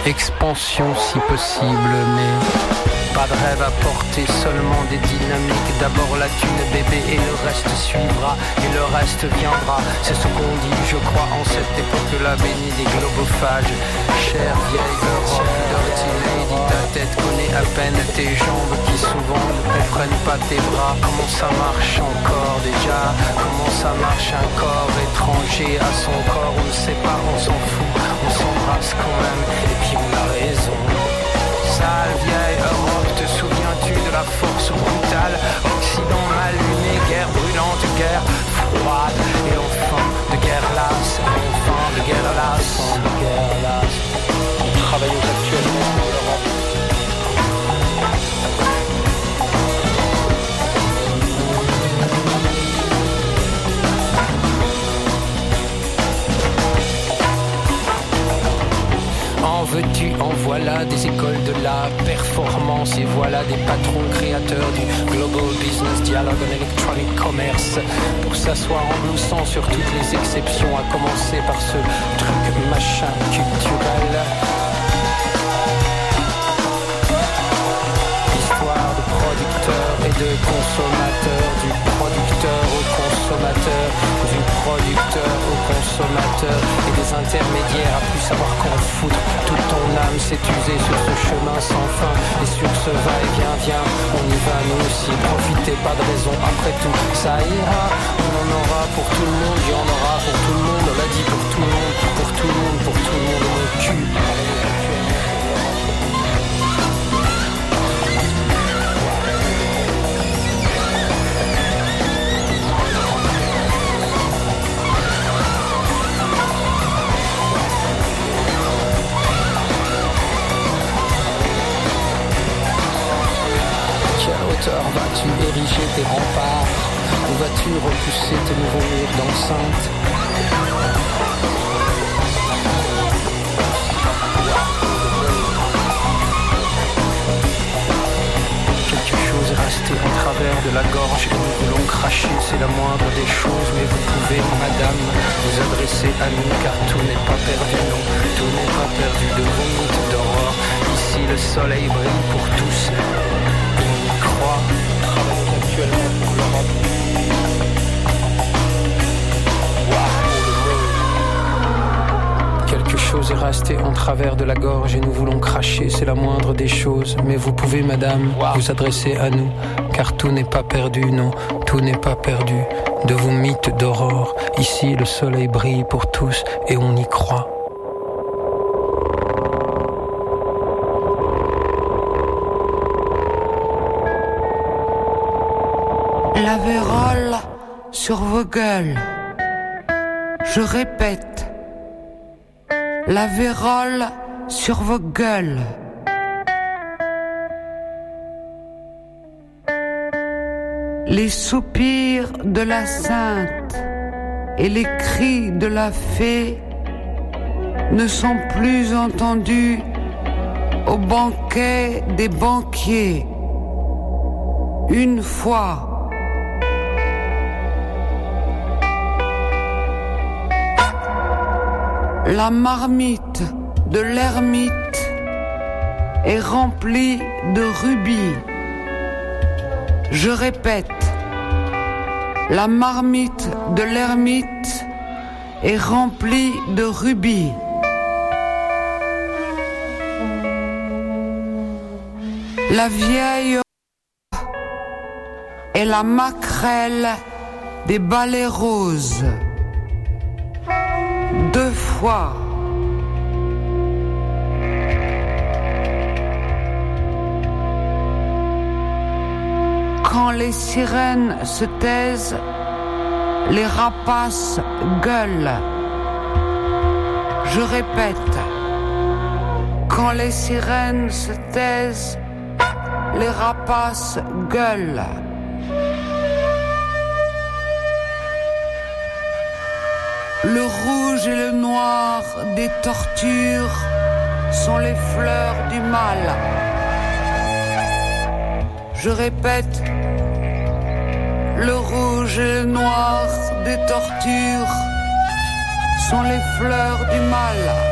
Expansion si possible, mais pas de rêve à porter, seulement des dynamiques. D'abord la thune bébé et le reste suivra, et le reste viendra. C'est ce qu'on dit, je crois, en cette époque la bénie des globophages. Chère vieille Europe, dirty lady, ta tête connaît à peine tes jambes qui souvent ne comprennent pas tes bras. Comment ça marche encore déjà? Comment ça marche un corps étranger à son corps? On ne sait pas, on s'en fout, on s'embrasse quand même, et puis on a raison. Sale vieille Europe, te souviens-tu de la force brutale? Occident mal luné, guerre brûlante, guerre froide. Et enfin de guerre lasse, enfin de guerre lasse, de guerre lasse. Nous travaillons En veux-tu, en voilà des écoles de la performance et voilà des patrons créateurs du Global Business Dialogue and Electronic Commerce. Pour s'asseoir en gloussant sur toutes les exceptions, à commencer par ce truc machin culturel. Histoire de producteur et de consommateur, du producteur au consommateur du producteur au consommateur et des intermédiaires à plus savoir qu'en foutre. Toute ton âme s'est usée sur ce chemin sans fin et sur ce va-et-vient, viens, on y va nous aussi. Profitez pas de raison, après tout, ça ira. On en aura pour tout le monde, il y en aura pour tout le monde, on l'a dit pour tout le monde, pour tout le monde, pour tout le monde, mon. Hauteur vas-tu ériger tes remparts Où vas-tu repousser tes nouveaux d'enceinte Quelque chose est resté en travers de la gorge et nous voulons cracher, c'est la moindre des choses, mais vous pouvez, madame, vous adresser à nous car tout n'est pas perdu, non, tout n'est pas perdu de vos mythes d'aurore. Ici le soleil brille pour tous, Quelque chose est resté en travers de la gorge et nous voulons cracher, c'est la moindre des choses. Mais vous pouvez, madame, vous adresser à nous, car tout n'est pas perdu, non, tout n'est pas perdu. De vos mythes d'aurore, ici le soleil brille pour tous et on y croit. La vérole sur vos gueules. Je répète. La vérole sur vos gueules. Les soupirs de la sainte et les cris de la fée ne sont plus entendus au banquet des banquiers. Une fois, la marmite de l'ermite est remplie de rubis. Je répète, la marmite de l'ermite est remplie de rubis. La vieille est la maquerelle des balais roses. Quand les sirènes se taisent, les rapaces gueulent. Je répète, quand les sirènes se taisent, les rapaces gueulent. Le rouge et le noir des tortures sont les fleurs du mal. Je répète, le rouge et le noir des tortures sont les fleurs du mal.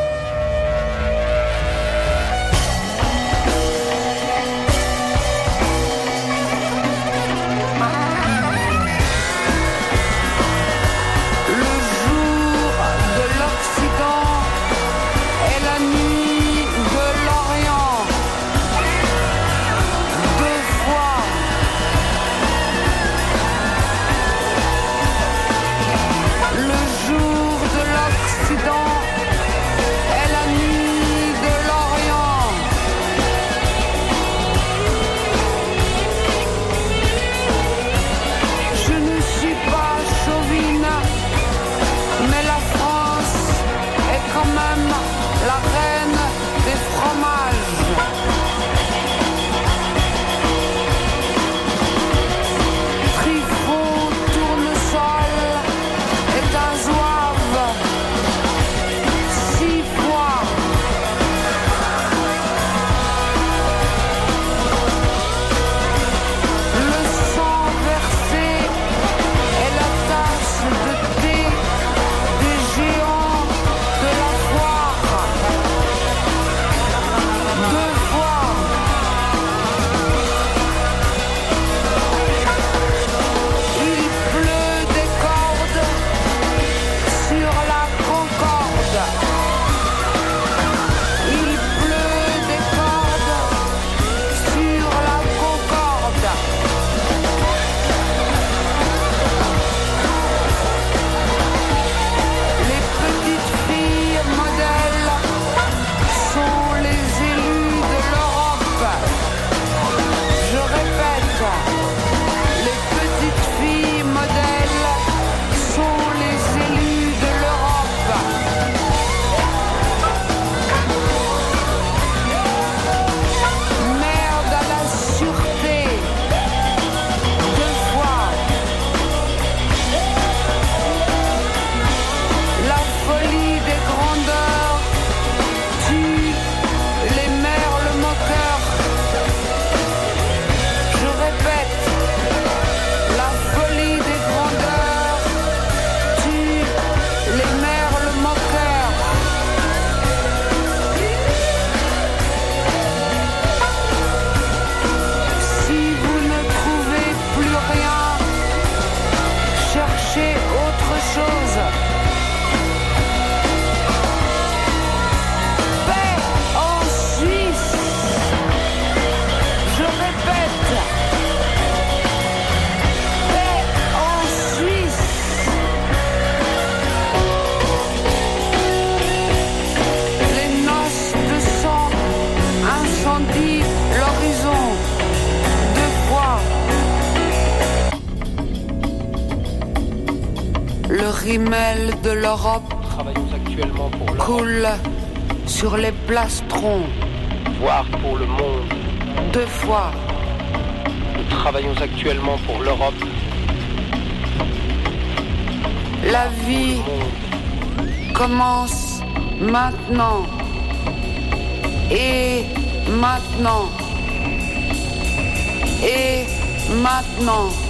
De l'Europe coule sur les plastrons voire pour le monde. deux fois. Nous travaillons actuellement pour l'Europe, La vie commence maintenant. Et maintenant. Et maintenant.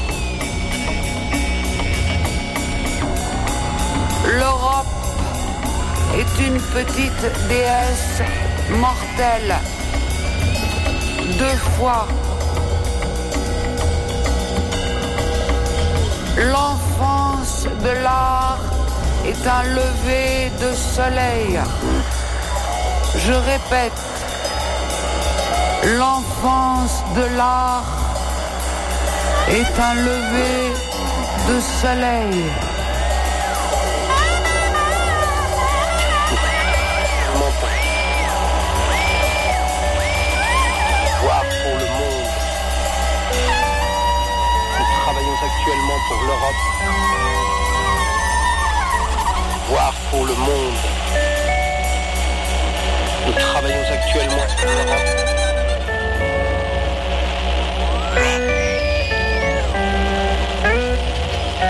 Est une petite déesse mortelle. Deux fois. L'enfance de l'art est un lever de soleil. Je répète, l'enfance de l'art est un lever de soleil. l'Europe, voire pour le monde. Nous travaillons actuellement pour l'Europe.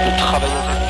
Nous travaillons